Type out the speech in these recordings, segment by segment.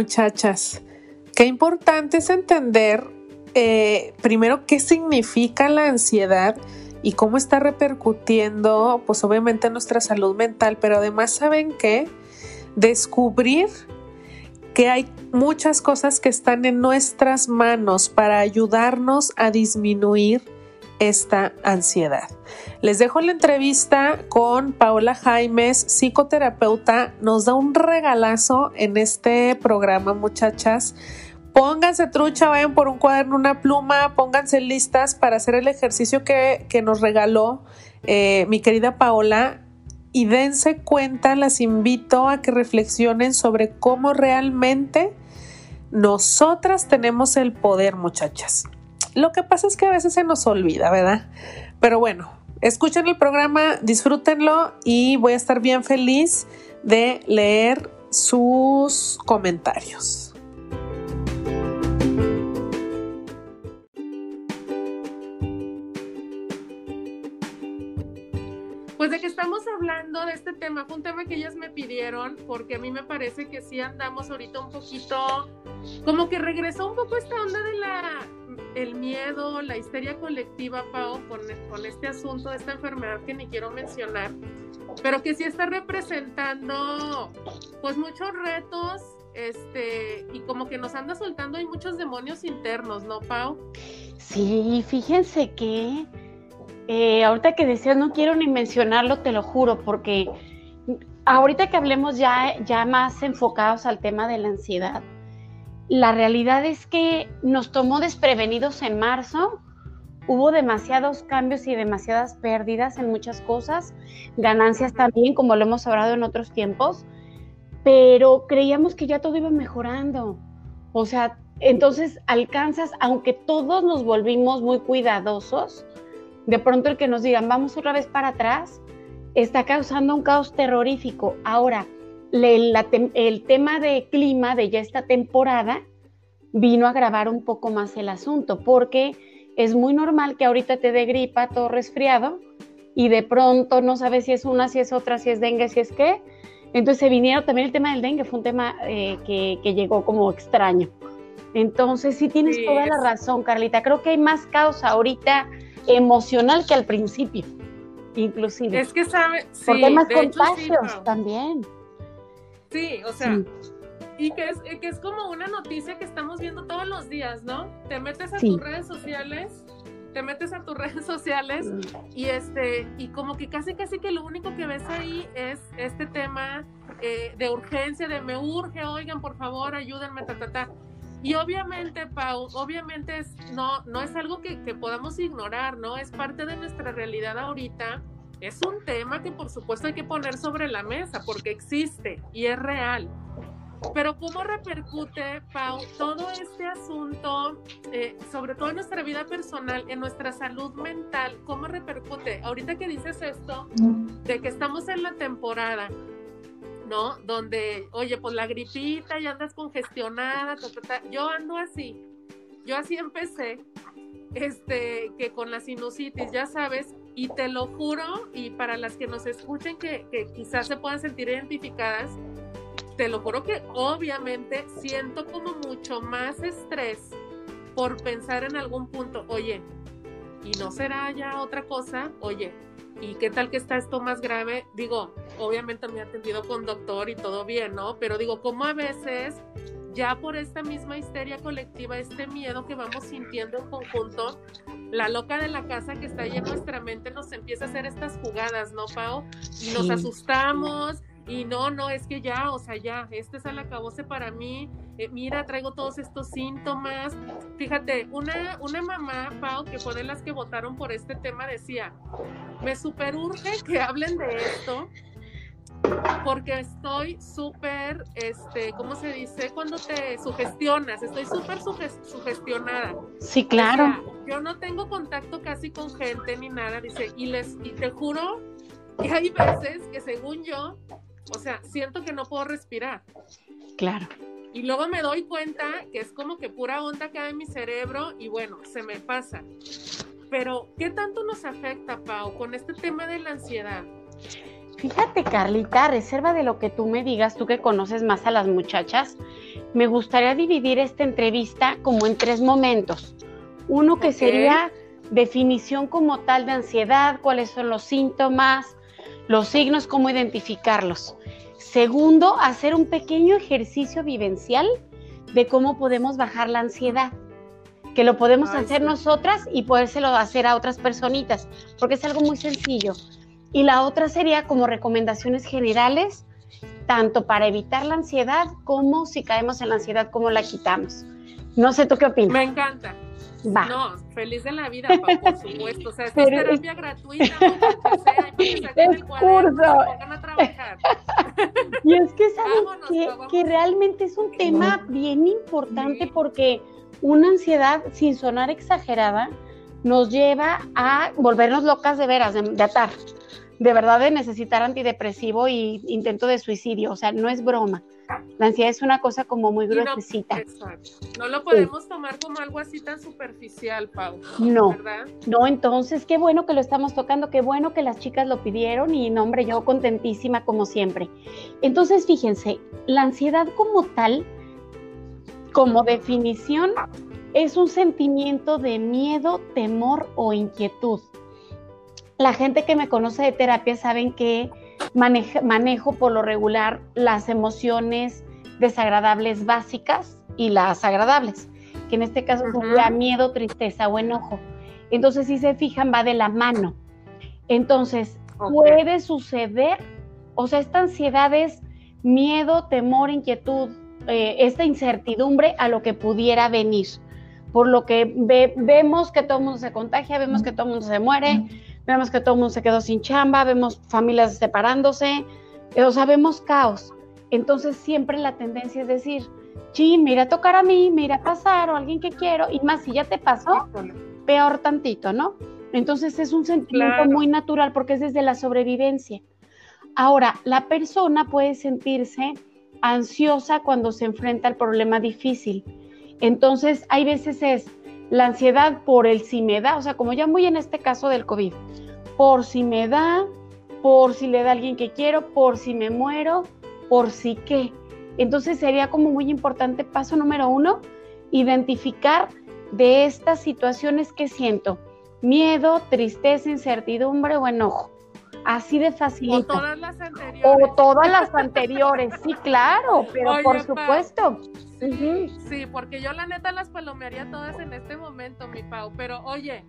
Muchachas, qué importante es entender eh, primero qué significa la ansiedad y cómo está repercutiendo, pues obviamente en nuestra salud mental, pero además saben que descubrir que hay muchas cosas que están en nuestras manos para ayudarnos a disminuir esta ansiedad. Les dejo la entrevista con Paola Jaimes, psicoterapeuta. Nos da un regalazo en este programa, muchachas. Pónganse trucha, vayan por un cuaderno, una pluma, pónganse listas para hacer el ejercicio que, nos regaló eh, mi querida Paola y dense cuenta, las invito a que reflexionen sobre cómo realmente nosotras tenemos el poder, muchachas. Lo que pasa es que a veces se nos olvida, ¿verdad? Pero bueno, escuchen el programa, disfrútenlo y voy a estar bien feliz de leer sus comentarios. Pues de que estamos hablando de este tema, fue un tema que ellas me pidieron, porque a mí me parece que sí andamos ahorita un poquito, como que regresó un poco esta onda de la el miedo, la histeria colectiva, Pau, con, este asunto esta enfermedad que ni quiero mencionar, pero que sí está representando pues muchos retos, este, y como que nos anda soltando hay muchos demonios internos, ¿no, Pau? Sí, fíjense que eh, ahorita que decías, no quiero ni mencionarlo, te lo juro, porque ahorita que hablemos ya, ya más enfocados al tema de la ansiedad, la realidad es que nos tomó desprevenidos en marzo, hubo demasiados cambios y demasiadas pérdidas en muchas cosas, ganancias también, como lo hemos hablado en otros tiempos, pero creíamos que ya todo iba mejorando. O sea, entonces alcanzas, aunque todos nos volvimos muy cuidadosos, de pronto el que nos digan vamos otra vez para atrás está causando un caos terrorífico. Ahora, el tema de clima de ya esta temporada vino a agravar un poco más el asunto, porque es muy normal que ahorita te dé gripa, todo resfriado, y de pronto no sabes si es una, si es otra, si es dengue, si es qué. Entonces se vinieron también el tema del dengue, fue un tema eh, que, llegó como extraño. Entonces sí tienes toda la razón, Carlita. Creo que hay más caos ahorita emocional que al principio, inclusive. Es que sabe, sí, porque hay más contagios también. Sí, o sea, y que es, que es como una noticia que estamos viendo todos los días, ¿no? Te metes a tus redes sociales, te metes a tus redes sociales y este, y como que casi casi que lo único que ves ahí es este tema eh, de urgencia, de me urge, oigan, por favor, ayúdenme, ta, ta, ta. Y obviamente, Pau, obviamente es, no, no es algo que, que podamos ignorar, ¿no? Es parte de nuestra realidad ahorita. Es un tema que por supuesto hay que poner sobre la mesa porque existe y es real. Pero ¿cómo repercute, Pau, todo este asunto, eh, sobre todo en nuestra vida personal, en nuestra salud mental? ¿Cómo repercute? Ahorita que dices esto, de que estamos en la temporada, ¿no? Donde, oye, pues la gripita y andas congestionada, yo ando así, yo así empecé, este, que con la sinusitis, ya sabes, y te lo juro, y para las que nos escuchen que, quizás se puedan sentir identificadas, te lo juro que obviamente siento como mucho más estrés por pensar en algún punto, oye, ¿y no será ya otra cosa? Oye, ¿y qué tal que está esto más grave? Digo, obviamente me he atendido con doctor y todo bien, ¿no? Pero digo, como a veces ya por esta misma histeria colectiva, este miedo que vamos sintiendo en conjunto, la loca de la casa que está ahí en nuestra mente nos empieza a hacer estas jugadas, ¿no, Pau? Y nos asustamos. Y no, no, es que ya, o sea, ya, este es el acabose para mí. Eh, mira, traigo todos estos síntomas. Fíjate, una, una mamá, Pau, que fue de las que votaron por este tema, decía, me super urge que hablen de esto porque estoy súper, este, ¿cómo se dice? Cuando te sugestionas, estoy súper sugestionada. Sí, claro. yo no tengo contacto casi con gente ni nada, dice, y les, y te juro que hay veces que según yo, o sea, siento que no puedo respirar. Claro. Y luego me doy cuenta que es como que pura onda cae en mi cerebro y bueno, se me pasa. Pero, ¿qué tanto nos afecta, Pau, con este tema de la ansiedad? Fíjate, Carlita, reserva de lo que tú me digas, tú que conoces más a las muchachas, me gustaría dividir esta entrevista como en tres momentos. Uno que sería definición como tal de ansiedad, cuáles son los síntomas, los signos, cómo identificarlos. Segundo, hacer un pequeño ejercicio vivencial de cómo podemos bajar la ansiedad, que lo podemos hacer nosotras y podérselo hacer a otras personitas, porque es algo muy sencillo. Y la otra sería como recomendaciones generales, tanto para evitar la ansiedad como si caemos en la ansiedad, cómo la quitamos. No sé, ¿tú qué opinas? Me encanta. Va. No, feliz de la vida, por supuesto. O sea, es terapia gratuita, sea, es curso. a trabajar. Y es que es algo que, realmente es un tema bien importante porque una ansiedad, sin sonar exagerada, nos lleva a volvernos locas de veras, de atar de verdad de necesitar antidepresivo y intento de suicidio, o sea, no es broma. La ansiedad es una cosa como muy gruesecita. No, no lo podemos tomar como algo así tan superficial, Pau. No, no, entonces qué bueno que lo estamos tocando, qué bueno que las chicas lo pidieron y no, hombre, yo contentísima como siempre. Entonces, fíjense, la ansiedad como tal, como definición, es un sentimiento de miedo, temor o inquietud la gente que me conoce de terapia saben que manejo por lo regular las emociones desagradables básicas y las agradables, que en este caso sería miedo, tristeza o enojo. Entonces, si se fijan, va de la mano. Entonces, puede suceder, o sea, esta ansiedad es miedo, temor, inquietud, eh, esta incertidumbre a lo que pudiera venir. Por lo que vemos que todo el mundo se contagia, vemos que todo el mundo se muere, vemos que todo el mundo se quedó sin chamba, vemos familias separándose, eh, o sea, vemos caos. Entonces siempre la tendencia es decir, chin, me irá a tocar a mí, me irá a pasar, o alguien que quiero, y más si ya te pasó, peor tantito, ¿no? Entonces es un sentimiento muy natural porque es desde la sobrevivencia. Ahora, la persona puede sentirse ansiosa cuando se enfrenta al problema difícil. Entonces, hay veces es, la ansiedad por el si me da, o sea, como ya muy en este caso del COVID, por si me da, por si le da a alguien que quiero, por si me muero, por si qué. Entonces sería como muy importante, paso número uno, identificar de estas situaciones que siento, miedo, tristeza, incertidumbre o enojo. Así de fácil. O todas las anteriores. O todas las anteriores, sí, claro, pero por supuesto. Sí, porque yo la neta las palomearía todas en este momento, mi Pau. Pero oye,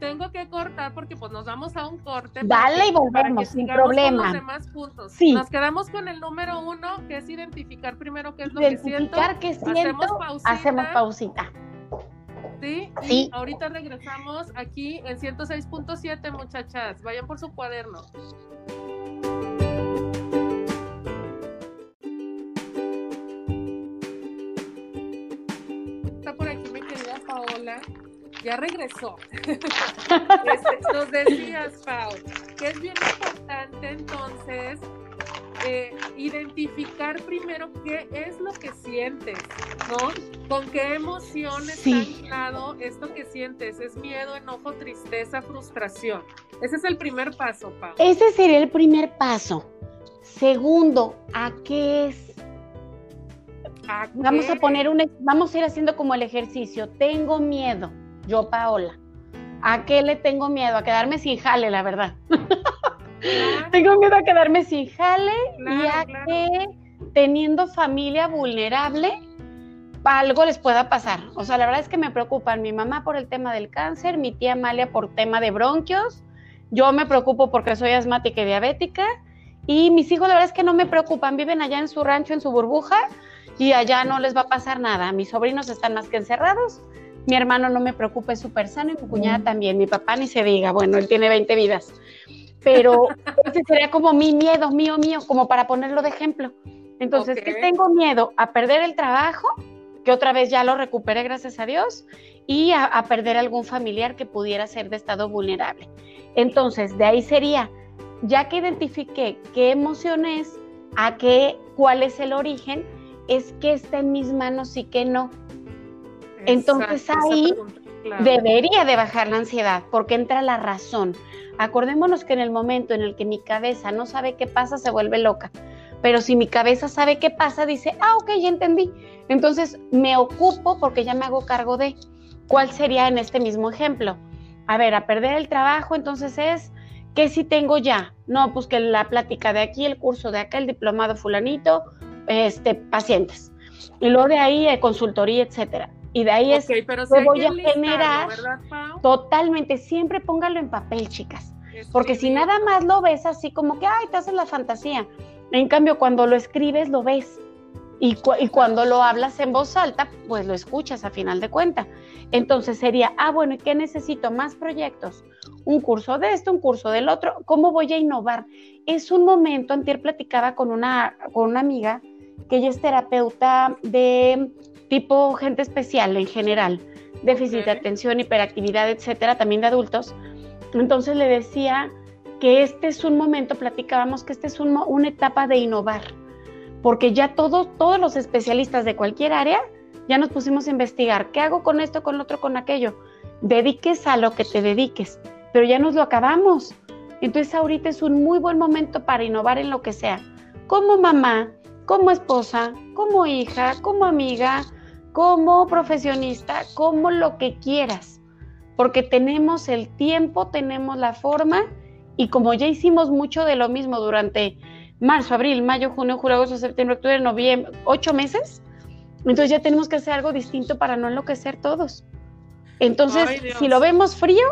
tengo que cortar porque pues nos vamos a un corte. Dale y volvemos, sin problema. Los demás puntos. Sí. Nos quedamos con el número uno, que es identificar primero qué es lo que siento. Identificar qué siento. Hacemos pausita. Hacemos pausita. ¿Sí? Y ahorita regresamos aquí en 106.7, muchachas. Vayan por su cuaderno. ya regresó. Este, nos decías, Pau, que es bien importante entonces eh, identificar primero qué es lo que sientes, ¿no? Con qué emociones sí. está esto que sientes. ¿Es miedo, enojo, tristeza, frustración? Ese es el primer paso, Pau. Ese sería el primer paso. Segundo, ¿a qué es Vamos a poner un, vamos a ir haciendo como el ejercicio. Tengo miedo yo Paola. ¿A qué le tengo miedo? A quedarme sin jale, la verdad. tengo miedo a quedarme sin jale y a que teniendo familia vulnerable, algo les pueda pasar. O sea, la verdad es que me preocupan mi mamá por el tema del cáncer, mi tía Amalia por tema de bronquios, yo me preocupo porque soy asmática y diabética y mis hijos la verdad es que no me preocupan, viven allá en su rancho, en su burbuja y allá no les va a pasar nada. Mis sobrinos están más que encerrados mi hermano no me preocupa, es súper sano y mi cuñada mm. también. Mi papá ni se diga, bueno, él tiene 20 vidas. Pero ese sería como mi miedo, mío, mío, como para ponerlo de ejemplo. Entonces, que tengo miedo a perder el trabajo, que otra vez ya lo recuperé, gracias a Dios, y a, a perder algún familiar que pudiera ser de estado vulnerable. Entonces, de ahí sería, ya que identifiqué qué emoción es, a qué, cuál es el origen, es que está en mis manos y que no. Entonces ahí debería de bajar la ansiedad porque entra la razón. Acordémonos que en el momento en el que mi cabeza no sabe qué pasa, se vuelve loca. pero si mi cabeza sabe qué pasa, dice, ah, ok, ya entendí. Entonces me ocupo porque ya me hago cargo de cuál sería en este mismo ejemplo. A ver, a perder el trabajo, entonces es, ¿qué si tengo ya? No, pues que la plática de aquí, el curso de acá, el diplomado fulanito, este, pacientes. Y luego de ahí, eh, consultoría, etcétera. Y de ahí es que voy a generar totalmente, siempre póngalo en papel, chicas. Porque si nada más lo ves así como que, ay, te haces la fantasía. En cambio, cuando lo escribes, lo ves. Y, y, cuando lo hablas en voz alta, pues lo escuchas a final de cuenta. Entonces sería, ah, bueno, ¿y qué necesito? Más proyectos. Un curso de esto, un curso del otro. ¿Cómo voy a innovar? Es un momento, antier platicaba con una, con una amiga que ella es terapeuta de tipo gente especial en general, déficit de atención, hiperactividad, etcétera, también de adultos. Entonces le decía que este es un momento, platicábamos que este es una etapa de innovar, porque ya todos, todos los especialistas de cualquier área ya nos pusimos a investigar, ¿qué hago con esto, con lo otro, con aquello? Dediques a lo que te dediques, pero ya nos lo acabamos. Entonces ahorita es un muy buen momento para innovar en lo que sea, como mamá, como esposa, como hija, como amiga, como profesionista, como lo que quieras, porque tenemos el tiempo, tenemos la forma y como ya hicimos mucho de lo mismo durante marzo, abril, mayo, junio, julio, agosto, septiembre, octubre, noviembre, ocho meses, entonces ya tenemos que hacer algo distinto para no enloquecer todos. Entonces, si lo vemos frío,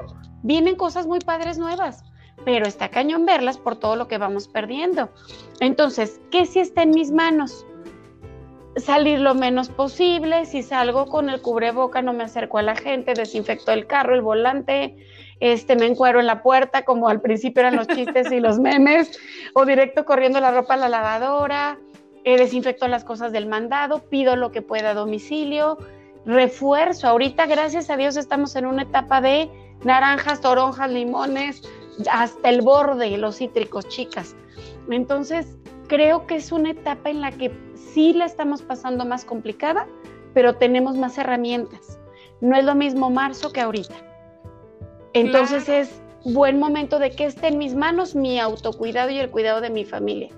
vienen cosas muy padres nuevas, pero está cañón verlas por todo lo que vamos perdiendo. Entonces, ¿qué si está en mis manos? Salir lo menos posible, si salgo con el cubreboca no me acerco a la gente, desinfecto el carro, el volante, este me encuero en la puerta como al principio eran los chistes y los memes, o directo corriendo la ropa a la lavadora, eh, desinfecto las cosas del mandado, pido lo que pueda a domicilio, refuerzo. Ahorita, gracias a Dios, estamos en una etapa de naranjas, toronjas, limones, hasta el borde, los cítricos, chicas. Entonces, creo que es una etapa en la que sí la estamos pasando más complicada, pero tenemos más herramientas. No es lo mismo marzo que ahorita. Entonces es buen momento de que esté en mis manos mi autocuidado y el cuidado de mi familia.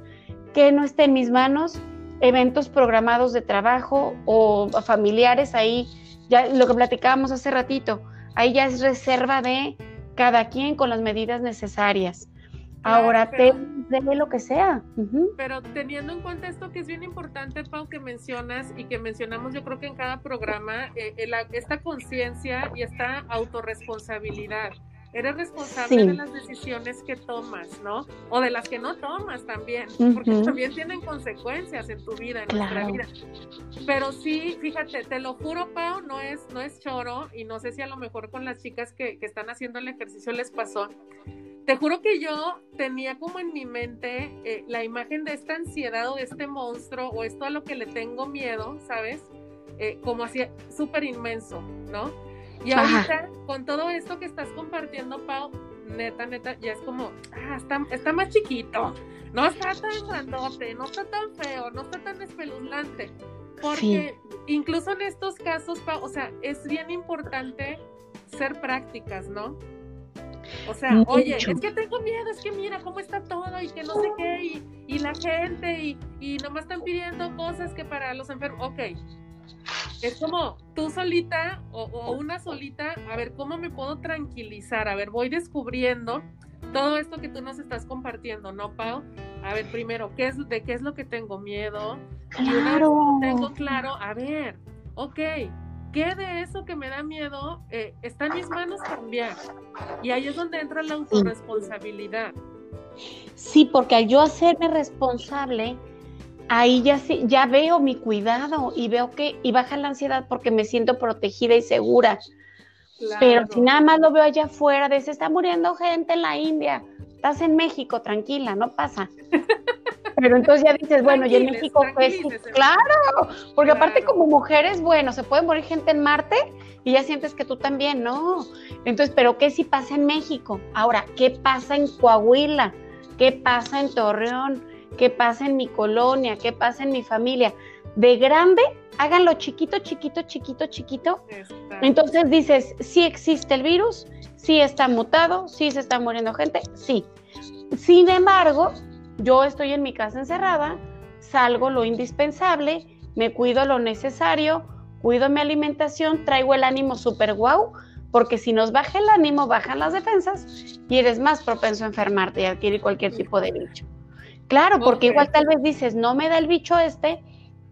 Que no esté en mis manos eventos programados de trabajo o familiares ahí, ya lo que platicábamos hace ratito, ahí ya es reserva de cada quien con las medidas necesarias. Ahora de lo que sea. Pero teniendo en cuenta esto que es bien importante, Pau, que mencionas y que mencionamos yo creo que en cada programa, eh, esta conciencia y esta autorresponsabilidad. Eres responsable de las decisiones que tomas, ¿no? O de las que no tomas también, porque también tienen consecuencias en tu vida, en nuestra vida. Pero sí, fíjate, te lo juro, Pau, no es, no es choro y no sé si a lo mejor con las chicas que, que están haciendo el ejercicio les pasó te juro que yo tenía como en mi mente eh, la imagen de esta ansiedad o de este monstruo o esto a lo que le tengo miedo, ¿sabes? Eh, como así súper inmenso, ¿no? Y ahorita, con todo esto que estás compartiendo, Pau, neta, neta, ya es como, ah, está, está más chiquito, no está tan grandote, no está tan feo, no está tan espeluznante. Porque incluso en estos casos, Pau, o sea, es bien importante ser prácticas, ¿no? O sea, oye, es que tengo miedo, es que mira cómo está todo y que no sé qué, y, la gente, y, y nomás están pidiendo cosas que para los enfermos, ok. Es como tú solita o, o, una solita, a ver, ¿cómo me puedo tranquilizar? A ver, voy descubriendo todo esto que tú nos estás compartiendo, ¿no, Pau? A ver, primero, ¿qué es, ¿de qué es lo que tengo miedo? Claro. tengo claro, a ver, ok, ¿qué de eso que me da miedo eh, está en mis manos cambiar? Y ahí es donde entra la autorresponsabilidad. Sí, porque al yo hacerme responsable, ahí ya, ya veo mi cuidado y veo que, y baja la ansiedad porque me siento protegida y segura. Pero si nada más lo veo allá afuera, de se está muriendo gente en la India, estás en México, tranquila, no pasa. Pero entonces ya dices, bueno, y en México pues claro, porque aparte como mujeres, bueno, se puede morir gente en Marte y ya sientes que tú también, no. Entonces, pero ¿qué si pasa en México? Ahora, ¿qué pasa en Coahuila? ¿Qué pasa en Torreón? ¿Qué pasa en mi colonia? ¿Qué pasa en mi familia? De grande, háganlo chiquito, chiquito, chiquito, chiquito. Entonces dices, sí existe el virus, sí está mutado, sí se está muriendo gente, sí. Sin embargo, yo estoy en mi casa encerrada, salgo lo indispensable, me cuido lo necesario, cuido mi alimentación, traigo el ánimo súper guau, porque si nos baja el ánimo, bajan las defensas y eres más propenso a enfermarte y adquirir cualquier tipo de bicho. Claro, porque igual tal vez dices, no me da el bicho este,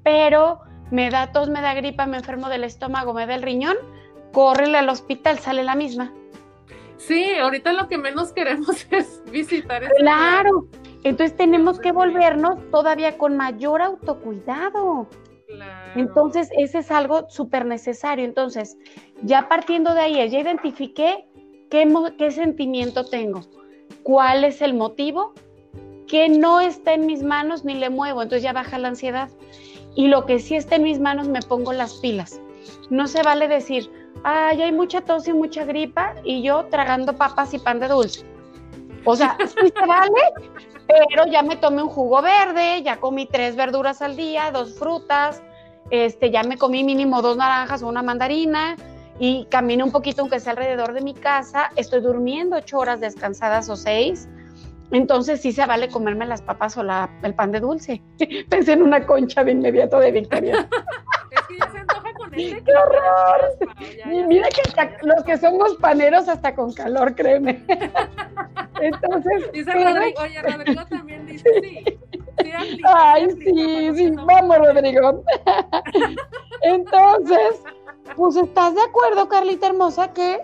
pero me da tos, me da gripa, me enfermo del estómago, me da el riñón, córrele al hospital, sale la misma. Sí, ahorita lo que menos queremos es visitar. Claro, entonces tenemos que volvernos todavía con mayor autocuidado. Entonces, ese es algo súper necesario. Entonces, ya partiendo de ahí, ya identifiqué qué, qué sentimiento tengo, cuál es el motivo, que no está en mis manos ni le muevo, entonces ya baja la ansiedad. Y lo que sí está en mis manos, me pongo las pilas. No se vale decir, ay, hay mucha tos y mucha gripa y yo tragando papas y pan de dulce. O sea, sí se vale, pero ya me tomé un jugo verde, ya comí tres verduras al día, dos frutas, este, ya me comí mínimo dos naranjas o una mandarina y caminé un poquito aunque sea alrededor de mi casa, estoy durmiendo ocho horas descansadas o seis, entonces sí se vale comerme las papas o la, el pan de dulce. Pensé en una concha de inmediato de Victoria. es que ya se. ¡Qué horror! Mira que los que somos paneros hasta con calor, créeme. Entonces. Dice Rodrigo, oye, Rodrigo también dice sí. sí Ay, sí, sí, vamos, Rodrigo. Entonces, pues estás de acuerdo, Carlita hermosa, que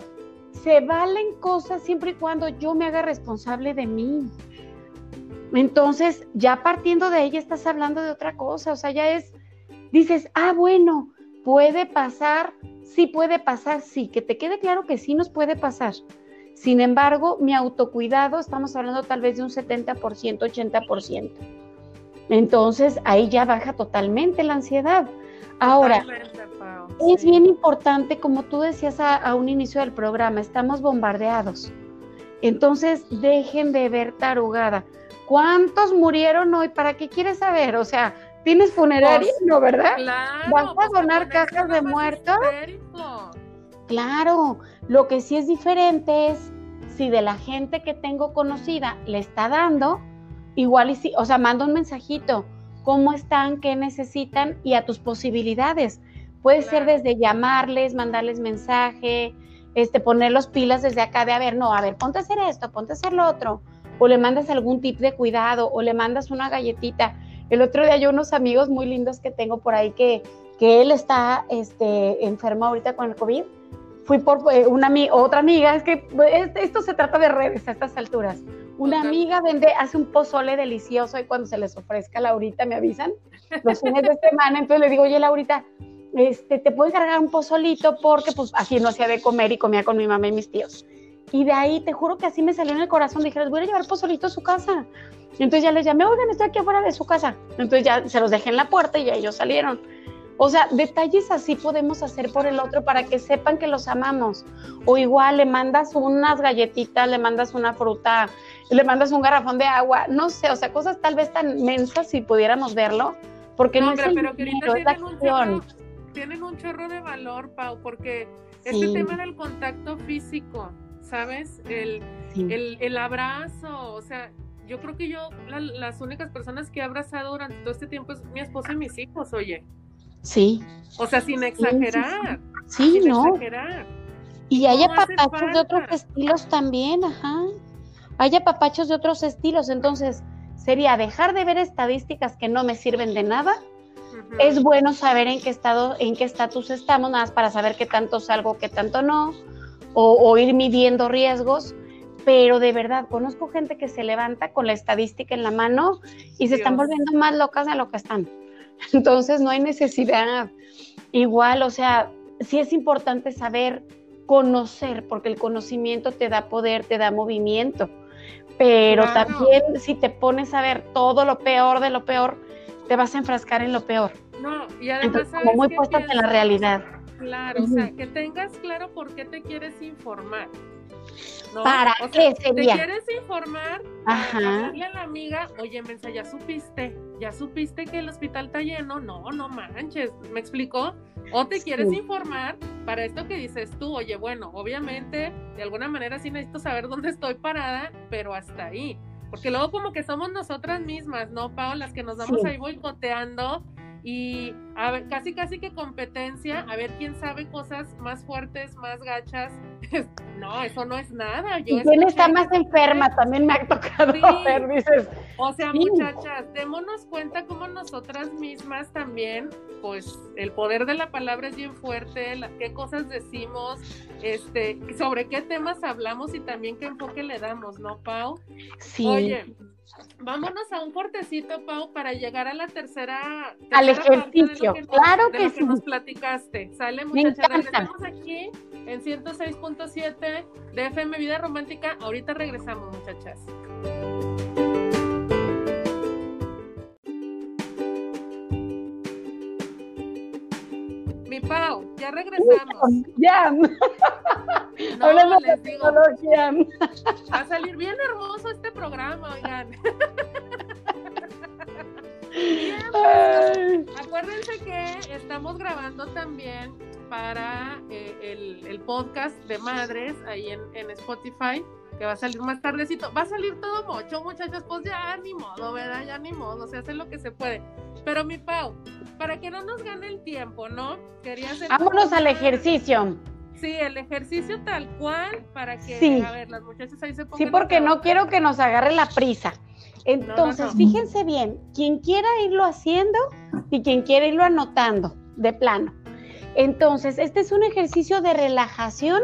se valen cosas siempre y cuando yo me haga responsable de mí. Entonces, ya partiendo de ella, estás hablando de otra cosa, o sea, ya es, dices, ah, bueno, puede pasar, sí puede pasar, sí, que te quede claro que sí nos puede pasar. Sin embargo, mi autocuidado, estamos hablando tal vez de un 70%, 80%. Entonces, ahí ya baja totalmente la ansiedad. Ahora, es bien importante, como tú decías a, un inicio del programa, estamos bombardeados. Entonces, dejen de ver tarugada. ¿Cuántos murieron hoy? ¿Para qué quieres saber? O sea, ¿tienes funeraria? Pues, no, ¿verdad? Claro, ¿Vas a pues, donar cajas de muertos? Claro, lo que sí es diferente es si de la gente que tengo conocida le está dando, igual y sí, o sea, manda un mensajito, cómo están, qué necesitan y a tus posibilidades. Puede ser desde llamarles, mandarles mensaje, este, poner los pilas desde acá de, a ver, no, a ver, ponte a hacer esto, ponte a hacer lo otro, o le mandas algún tip de cuidado, o le mandas una galletita. El otro día yo unos amigos muy lindos que tengo por ahí que, que él está este, enfermo ahorita con el COVID. Fui por eh, una otra amiga, es que pues, esto se trata de redes a estas alturas. Una amiga vende, hace un pozole delicioso y cuando se les ofrezca, Laurita, me avisan, los fines de semana, entonces le digo, oye, Laurita, este, te puedo encargar un pozolito porque pues así no hacía de comer y comía con mi mamá y mis tíos. Y de ahí, te juro que así me salió en el corazón, dije, les voy a llevar pozolito a su casa. Entonces ya les llamé, oigan, estoy aquí afuera de su casa. Entonces ya se los dejé en la puerta y ya ellos salieron. O sea, detalles así podemos hacer por el otro para que sepan que los amamos. O igual le mandas unas galletitas, le mandas una fruta, le mandas un garrafón de agua, no sé, o sea, cosas tal vez tan mensas si pudiéramos verlo, porque no, es pero es la acción tienen un chorro de valor, Pau, porque este tema del contacto físico, ¿sabes? El, el, abrazo, o sea, yo creo que yo, las únicas personas que he abrazado durante todo este tiempo es mi esposa y mis hijos, oye. Sí. O sea, sin exagerar. Sí, no. Exagerar. Y hay apapachos de otros estilos también, ajá. Hay apapachos de otros estilos, entonces sería dejar de ver estadísticas que no me sirven de nada es bueno saber en qué estado, en qué estatus estamos, nada más para saber qué tanto salgo, qué tanto no, o, ir midiendo riesgos. Pero de verdad, conozco gente que se levanta con la estadística en la mano y se están volviendo más locas de lo que están. Entonces no hay necesidad. Igual, o sea, sí es importante saber conocer, porque el conocimiento te da poder, te da movimiento. Pero también si te pones a ver todo lo peor de lo peor, te vas a enfrascar en lo peor. No, y además... como muy puestas en la realidad. Claro, o sea, que tengas claro por qué te quieres informar. ¿Para qué sería? ¿Te quieres informar? Ajá. a la amiga, oye, Mensa, ¿ya supiste? ¿Ya supiste que el hospital está lleno? No, no manches, ¿me explicó? O te quieres informar para esto que dices tú, oye, bueno, obviamente, de alguna manera sí necesito saber dónde estoy parada, pero hasta ahí porque luego como que somos nosotras mismas, ¿no, Pau? Las que nos vamos ahí boicoteando y a ver, casi casi que competencia, a ver quién sabe cosas más fuertes, más gachas. no, eso no es nada. Yo quién está más enferma? También me ha tocado ver, dices. O sea, muchachas, démonos cuenta como nosotras mismas también, pues el poder de la palabra es bien fuerte, qué cosas decimos, este, sobre qué temas hablamos y también qué enfoque le damos, ¿no, Pau? Sí. Oye, Vámonos a un cortecito, Pau, para llegar a la tercera. Al ejercicio, claro que, sí. nos platicaste. Sale, muchachas. Regresamos aquí en 106.7 de FM Vida Romántica. Ahorita regresamos, muchachas. Mi Pau, ya regresamos. Ya. No, Hablando les digo, va a salir bien hermoso este programa, oigan. acuérdense que estamos grabando también para eh, el, podcast de madres ahí en, en, Spotify, que va a salir más tardecito. Va a salir todo mocho, muchachos, pues ya ni modo, ¿verdad? Ya ni modo, se hace lo que se puede. Pero mi Pau, para que no nos gane el tiempo, ¿no? Quería hacer... Vámonos al ejercicio. Sí, el ejercicio tal cual para que, a ver, las muchachas ahí se pongan. Sí, porque no quiero que nos agarre la prisa. Entonces, fíjense bien, quien quiera irlo haciendo y quien quiera irlo anotando, de plano. Entonces, este es un ejercicio de relajación,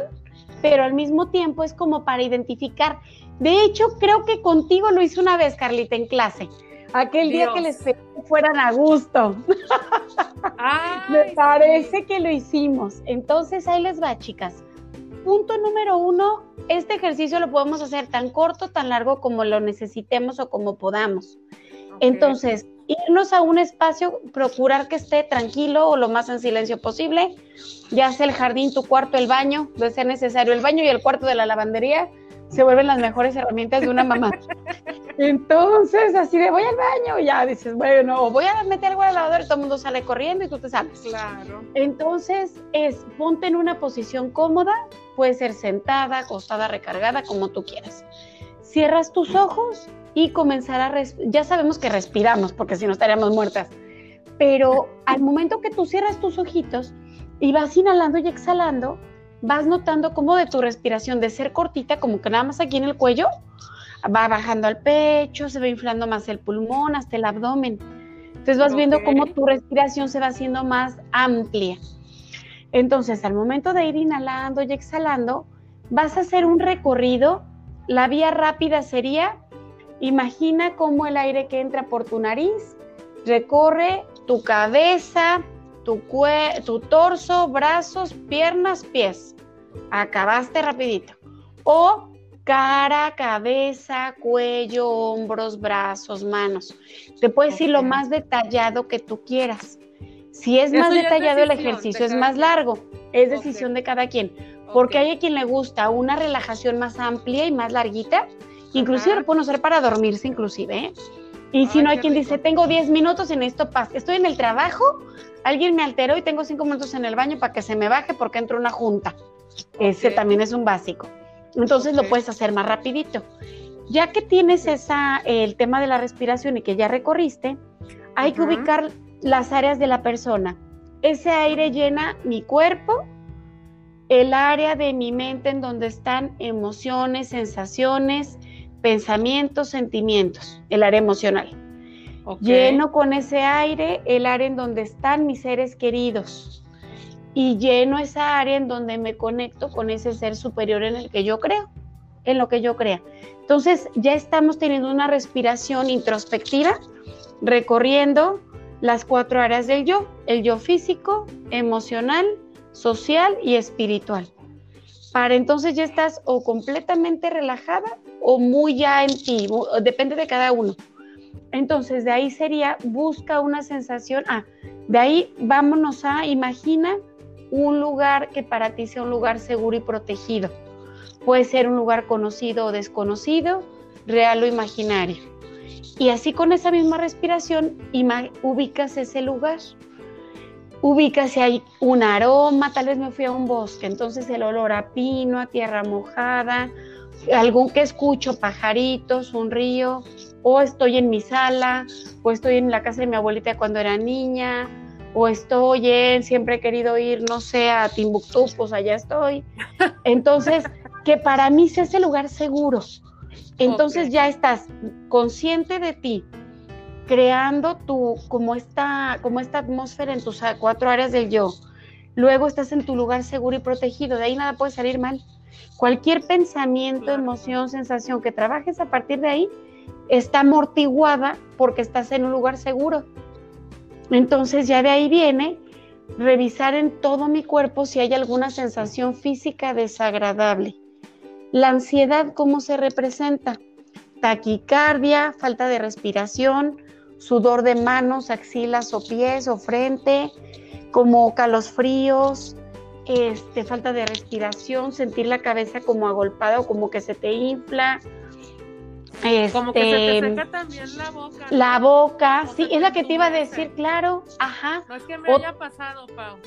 pero al mismo tiempo es como para identificar. De hecho, creo que contigo lo hice una vez, Carlita, en clase. Aquel día que les pedí que fueran a gusto. Me parece que lo hicimos. Entonces ahí les va, chicas. Punto número uno, este ejercicio lo podemos hacer tan corto, tan largo como lo necesitemos o como podamos. Entonces, irnos a un espacio, procurar que esté tranquilo o lo más en silencio posible, ya sea el jardín, tu cuarto, el baño, debe ser necesario el baño y el cuarto de la lavandería, se vuelven las mejores herramientas de una mamá. Entonces, así de voy al baño y ya dices, bueno, o voy a meter algo al lavadora y todo el mundo sale corriendo y tú te sales. Claro. Entonces, es ponte en una posición cómoda, puede ser sentada, acostada, recargada, como tú quieras. Cierras tus ojos y comenzar a ya sabemos que respiramos porque si no estaríamos muertas. Pero al momento que tú cierras tus ojitos y vas inhalando y exhalando, vas notando cómo de tu respiración de ser cortita, como que nada más aquí en el cuello, va bajando al pecho, se va inflando más el pulmón, hasta el abdomen. Entonces vas viendo cómo tu respiración se va haciendo más amplia. Entonces, al momento de ir inhalando y exhalando, vas a hacer un recorrido. La vía rápida sería, imagina cómo el aire que entra por tu nariz recorre tu cabeza, tu, tu torso, brazos, piernas, pies. Acabaste rapidito. O cara, cabeza, cuello, hombros, brazos, manos. Te puedes ir lo más detallado que tú quieras. Si es más detallado el ejercicio, es más largo. Es decisión de cada quien. Porque hay a quien le gusta una relajación más amplia y más larguita. Inclusive lo pueden usar para dormirse, inclusive. ¿eh? Y si no, hay quien dice, tengo 10 minutos en esto paz. Estoy en el trabajo, alguien me alteró y tengo 5 minutos en el baño para que se me baje porque entro una junta. Ese también es un básico. Entonces lo puedes hacer más rapidito. Ya que tienes esa, el tema de la respiración y que ya recorriste, hay que ubicar las áreas de la persona. Ese aire llena mi cuerpo, el área de mi mente en donde están emociones, sensaciones, pensamientos, sentimientos, el área emocional. Lleno con ese aire el área en donde están mis seres queridos y lleno esa área en donde me conecto con ese ser superior en el que yo creo, en lo que yo crea. Entonces ya estamos teniendo una respiración introspectiva, recorriendo las cuatro áreas del yo, el yo físico, emocional, social y espiritual. Para entonces ya estás o completamente relajada o muy ya en ti, depende de cada uno. Entonces de ahí sería, busca una sensación, ah, de ahí vámonos a, imagina un lugar que para ti sea un lugar seguro y protegido. Puede ser un lugar conocido o desconocido, real o imaginario. Y así con esa misma respiración ubicas ese lugar. Ubicas si hay un aroma, tal vez me fui a un bosque, entonces el olor a pino, a tierra mojada, algún que escucho, pajaritos, un río, o estoy en mi sala, o estoy en la casa de mi abuelita cuando era niña, o estoy en, siempre he querido ir, no sé, a Timbuktu, pues allá estoy. Entonces, que para mí sea ese lugar seguro. Entonces ya estás consciente de ti, creando tu, como esta, como esta atmósfera en tus cuatro áreas del yo. Luego estás en tu lugar seguro y protegido, de ahí nada puede salir mal. Cualquier pensamiento, emoción, sensación que trabajes a partir de ahí está amortiguada porque estás en un lugar seguro. Entonces ya de ahí viene revisar en todo mi cuerpo si hay alguna sensación física desagradable. La ansiedad, ¿cómo se representa? Taquicardia, falta de respiración, sudor de manos, axilas o pies o frente, como calosfríos, este, falta de respiración, sentir la cabeza como agolpada o como que se te infla. Como que se te este, seca también la boca. La boca, sí, es la que te iba a decir, claro, ajá. No es que me haya pasado, Pau.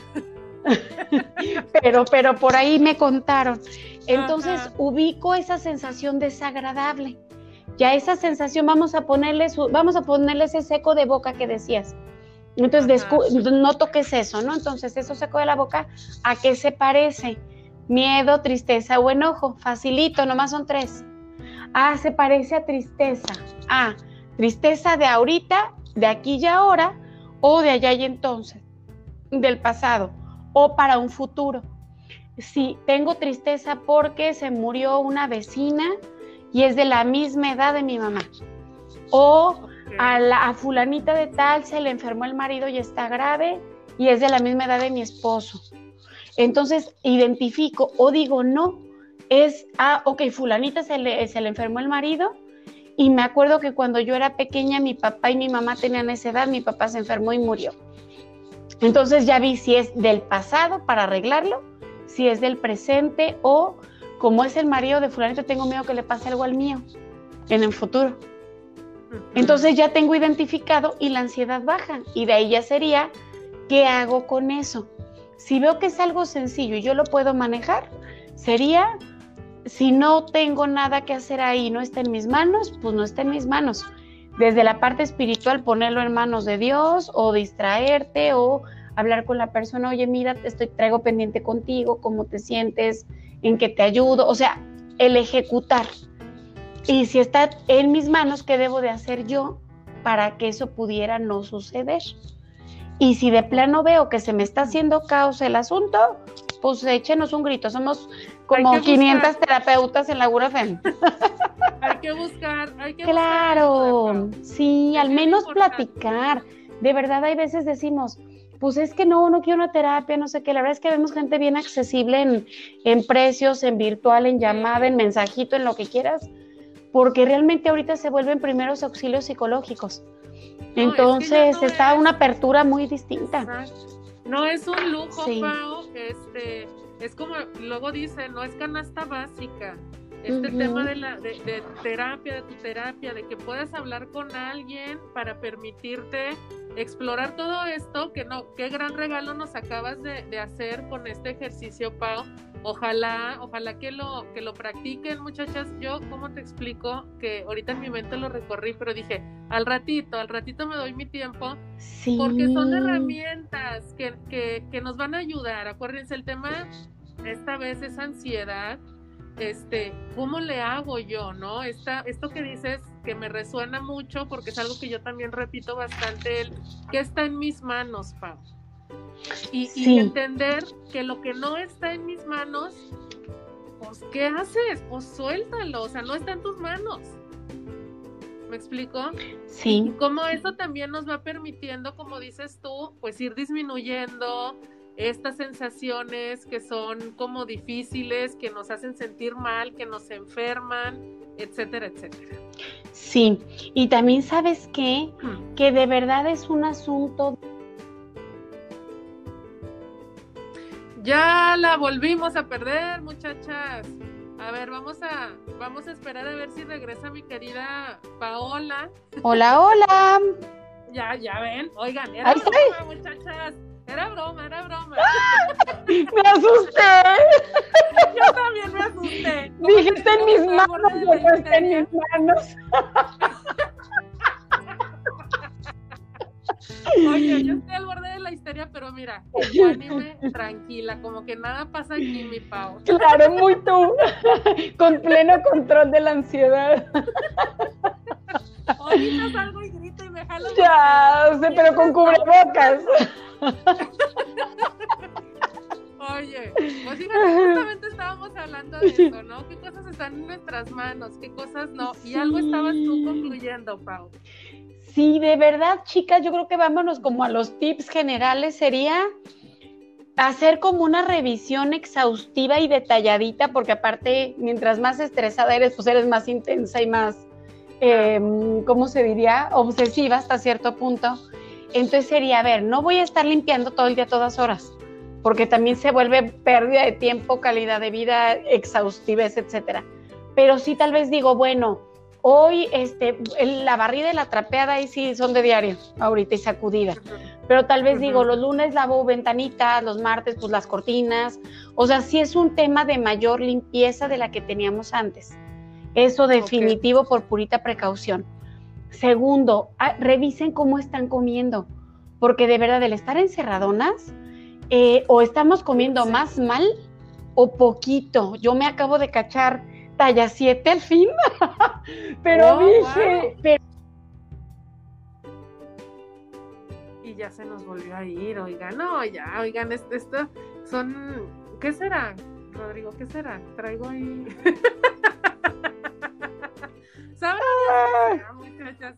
pero, pero por ahí me contaron. Entonces ubico esa sensación desagradable. Ya esa sensación, vamos a ponerle, vamos a ponerle ese seco de boca que decías. Entonces, no toques eso, ¿no? Entonces, eso seco de la boca, ¿a qué se parece? Miedo, tristeza o enojo. Facilito, nomás son tres. Ah, se parece a tristeza. Ah, tristeza de ahorita, de aquí y ahora, o de allá y entonces, del pasado, o para un futuro. Si tengo tristeza porque se murió una vecina y es de la misma edad de mi mamá. O a, la, fulanita de tal se le enfermó el marido y está grave y es de la misma edad de mi esposo. Entonces identifico o digo no, es, ah, ok, fulanita se le, se le enfermó el marido y me acuerdo que cuando yo era pequeña mi papá y mi mamá tenían esa edad, mi papá se enfermó y murió. Entonces ya vi si es del pasado para arreglarlo, si es del presente o como es el marido de fulanita, tengo miedo que le pase algo al mío en el futuro. Entonces ya tengo identificado y la ansiedad baja. Y de ahí ya sería, ¿qué hago con eso? Si veo que es algo sencillo y yo lo puedo manejar, sería, si no tengo nada que hacer ahí, no está en mis manos, pues no está en mis manos. Desde la parte espiritual, ponerlo en manos de Dios o distraerte o hablar con la persona, oye, mira, estoy, traigo pendiente contigo, cómo te sientes, en qué te ayudo, o sea, el ejecutar. Y si está en mis manos, ¿qué debo de hacer yo para que eso pudiera no suceder? Y si de plano veo que se me está haciendo caos el asunto, pues échenos un grito. Somos como 500 terapeutas en la URFM. Hay que buscar, hay que Claro, sí, al menos platicar. De verdad, hay veces decimos, pues es que no, no quiero una terapia, no sé qué. La verdad es que vemos gente bien accesible en, en precios, en virtual, en llamada, en mensajito, en lo que quieras porque realmente ahorita se vuelven primeros auxilios psicológicos. Entonces está una apertura muy distinta. No es un lujo, Pau, este, es como luego dice, no es canasta básica. Este tema de la de, terapia, de tu terapia, de que puedas hablar con alguien para permitirte explorar todo esto, que no, qué gran regalo nos acabas de, de hacer con este ejercicio, Pau, Ojalá, ojalá que lo, que lo practiquen, muchachas. Yo, ¿cómo te explico? Que ahorita en mi mente lo recorrí, pero dije, al ratito, al ratito me doy mi tiempo. Sí. Porque son herramientas que, que, que nos van a ayudar. Acuérdense, el tema esta vez es ansiedad. Este, ¿cómo le hago yo, no? Esta, esto que dices que me resuena mucho porque es algo que yo también repito bastante, el, que está en mis manos, Pau. Y, entender que lo que no está en mis manos, pues, ¿qué haces? Pues suéltalo, o sea, no está en tus manos. ¿Me explico? Sí. Y como eso también nos va permitiendo, como dices tú, pues ir disminuyendo estas sensaciones que son como difíciles, que nos hacen sentir mal, que nos enferman, etcétera, etcétera. Sí, y también sabes qué, que de verdad es un asunto Ya la volvimos a perder, muchachas. A ver, vamos a, vamos a esperar a ver si regresa mi querida Paola. Hola, hola. ya, ya ven. Oigan, era broma, muchachas. Era broma, era broma. Me asusté. Yo también me asusté. Dije, está en mis manos, está en mis manos. Oye, yo estoy al borde de la histeria, pero mira, anime tranquila, como que nada pasa aquí, mi Pau. Claro, muy tú, con pleno control de la ansiedad. Ahorita salgo y grito y me jalo. Ya, sé, pero con cubrebocas. Oye, pues fíjate, justamente estábamos hablando de eso, ¿no? ¿Qué cosas están en nuestras manos? ¿Qué cosas no? Y algo estabas tú concluyendo, Pau. Sí, de verdad, chicas, yo creo que vámonos como a los tips generales. Sería hacer como una revisión exhaustiva y detalladita, porque aparte, mientras más estresada eres, pues eres más intensa y más, em, ¿cómo se diría? Obsesiva hasta cierto punto. Entonces sería, a ver, no voy a estar limpiando todo el día, todas horas, porque también se vuelve pérdida de tiempo, calidad de vida, exhaustives, etcétera. Pero sí tal vez digo, bueno, Hoy, este, la barrida y la trapeada ahí sí son de diario, ahorita y sacudida. Pero tal vez digo, los lunes lavo ventanitas, los martes pues las cortinas. O sea, sí es un tema de mayor limpieza de la que teníamos antes. Eso definitivo por purita precaución. Segundo, ah, revisen cómo están comiendo, porque de verdad el estar encerradonas, eh, o estamos comiendo más mal o poquito. Yo me acabo de cachar talla 7 al fin, pero dije, Y ya se nos volvió a ir, oigan, no, ya, oigan, esto, esto son, ¿qué será? Rodrigo, ¿qué será? Traigo ahí... ¿Sabes?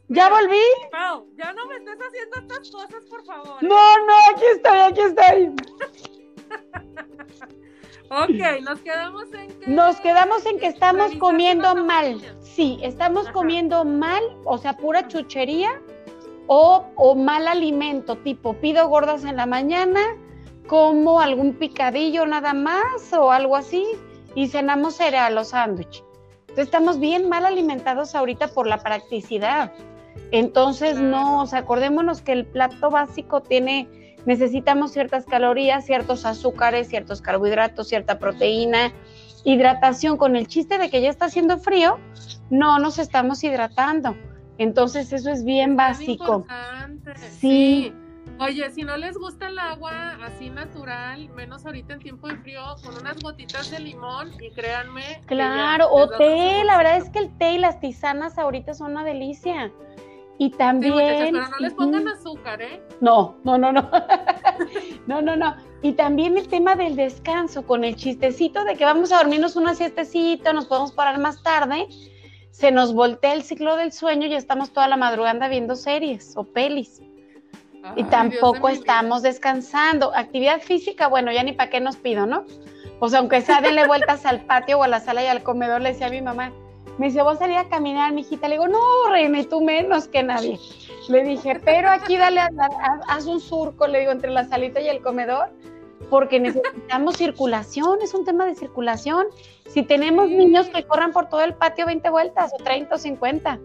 ¿Ya volví? Pau, ya no me estés haciendo estas cosas, por favor. No, no, aquí estoy, aquí estoy. Ok, nos quedamos en que... Nos quedamos en que estamos comiendo mal. Sí, estamos comiendo mal, o sea, pura chuchería o, o, mal alimento, tipo pido gordas en la mañana, como algún picadillo nada más o algo así y cenamos cereal o sándwich. Entonces estamos bien mal alimentados ahorita por la practicidad. Entonces, no, o sea, acordémonos que el plato básico tiene necesitamos ciertas calorías, ciertos azúcares, ciertos carbohidratos, cierta proteína, hidratación. Con el chiste de que ya está haciendo frío, no nos estamos hidratando. Entonces eso es bien básico. Sí. Oye, si no les gusta el agua así natural, menos ahorita en tiempo de frío, con unas gotitas de limón y créanme. Claro, o té, la verdad es que el té y las tisanas ahorita son una delicia. Y también. pero no les pongan azúcar, ¿eh? No, no, no, no. no, no, no. Y también el tema del descanso, con el chistecito de que vamos a dormirnos una siestecita, nos podemos parar más tarde, se nos voltea el ciclo del sueño y estamos toda la madrugada viendo series o pelis. Y tampoco estamos descansando. Actividad física, bueno, ya ni para qué nos pido, ¿no? Pues aunque sea denle vueltas al patio o a la sala y al comedor, le decía a mi mamá, me dice, ¿vos salir a caminar, mijita? Le digo, no, Reina, tú menos que nadie. Le dije, pero aquí dale, haz, un surco, le digo, entre la salita y el comedor, porque necesitamos circulación, es un tema de circulación. Si tenemos niños que corran por todo el patio 20 vueltas, o 30 o 50,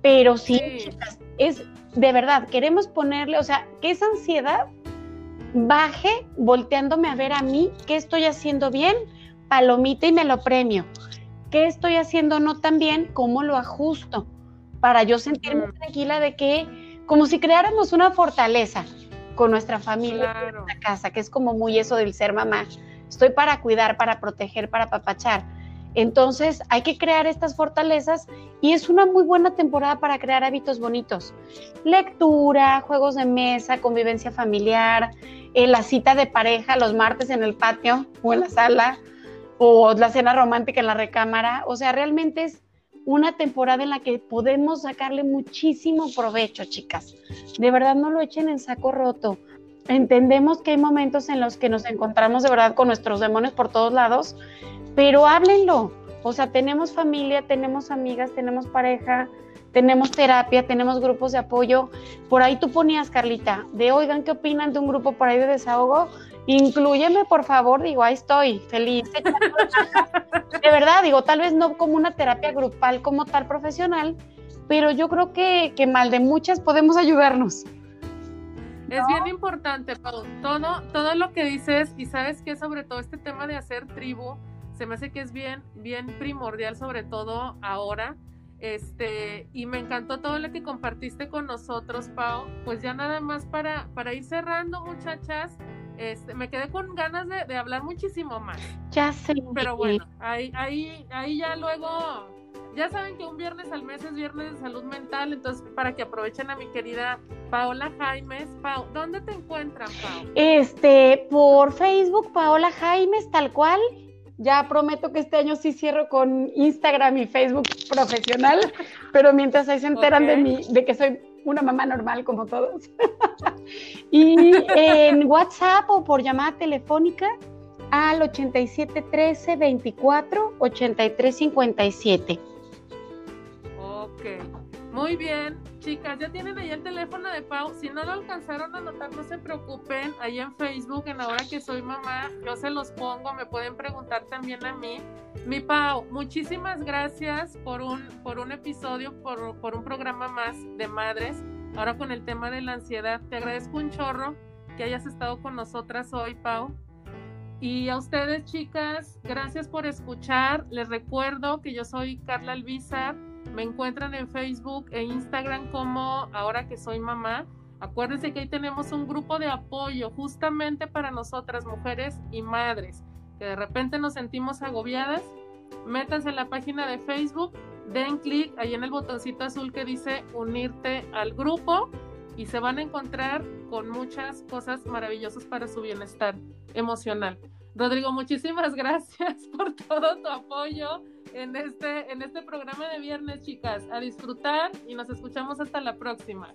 pero sí, chicas, es de verdad, queremos ponerle, o sea, que esa ansiedad baje volteándome a ver a mí qué estoy haciendo bien, palomita y me lo premio. Qué estoy haciendo no tan bien, cómo lo ajusto, para yo sentirme tranquila de que, como si creáramos una fortaleza con nuestra familia, en nuestra casa, que es como muy eso del ser mamá. Estoy para cuidar, para proteger, para papachar. Entonces hay que crear estas fortalezas y es una muy buena temporada para crear hábitos bonitos. Lectura, juegos de mesa, convivencia familiar, eh, la cita de pareja los martes en el patio o en la sala, o la cena romántica en la recámara. O sea, realmente es una temporada en la que podemos sacarle muchísimo provecho, chicas. De verdad, no lo echen en saco roto. Entendemos que hay momentos en los que nos encontramos de verdad con nuestros demonios por todos lados, pero háblenlo. O sea, tenemos familia, tenemos amigas, tenemos pareja, tenemos terapia, tenemos grupos de apoyo. Por ahí tú ponías, Carlita, de oigan, ¿qué opinan de un grupo por ahí de desahogo? Inclúyeme, por favor, digo, ahí estoy, feliz. De verdad, digo, tal vez no como una terapia grupal como tal profesional, pero yo creo que, que mal de muchas podemos ayudarnos. Es bien importante, Pau. Todo, todo lo que dices, y sabes que sobre todo este tema de hacer tribu, se me hace que es bien, bien primordial, sobre todo ahora. Este, y me encantó todo lo que compartiste con nosotros, Pau. Pues ya nada más para, para ir cerrando, muchachas. Este, me quedé con ganas de, de hablar muchísimo más. Ya sé. Pero bueno, ahí, ahí, ahí ya luego ya saben que un viernes al mes es viernes de salud mental, entonces para que aprovechen a mi querida Paola Jaimes. Pau, ¿dónde te encuentran, Pau? Este, por Facebook, Paola Jaimes, tal cual. Ya prometo que este año sí cierro con Instagram y Facebook profesional, pero mientras ahí se enteran de mí, de que soy una mamá normal como todos. y en WhatsApp o por llamada telefónica al 8713 24 83 57. Muy bien, chicas, ya tienen ahí el teléfono de Pau. Si no lo alcanzaron a anotar, no se preocupen. Ahí en Facebook, en Ahora que soy mamá, yo se los pongo. Me pueden preguntar también a mí. Mi Pau, muchísimas gracias por un, por un episodio, por, por un programa más de madres. Ahora con el tema de la ansiedad. Te agradezco un chorro que hayas estado con nosotras hoy, Pau. Y a ustedes, chicas, gracias por escuchar. Les recuerdo que yo soy Carla Alvizar me encuentran en Facebook e Instagram como ahora que soy mamá. Acuérdense que ahí tenemos un grupo de apoyo justamente para nosotras, mujeres y madres, que de repente nos sentimos agobiadas. Métanse en la página de Facebook, den clic ahí en el botoncito azul que dice unirte al grupo y se van a encontrar con muchas cosas maravillosas para su bienestar emocional. Rodrigo, muchísimas gracias por todo tu apoyo en este, en este programa de viernes, chicas. A disfrutar y nos escuchamos hasta la próxima.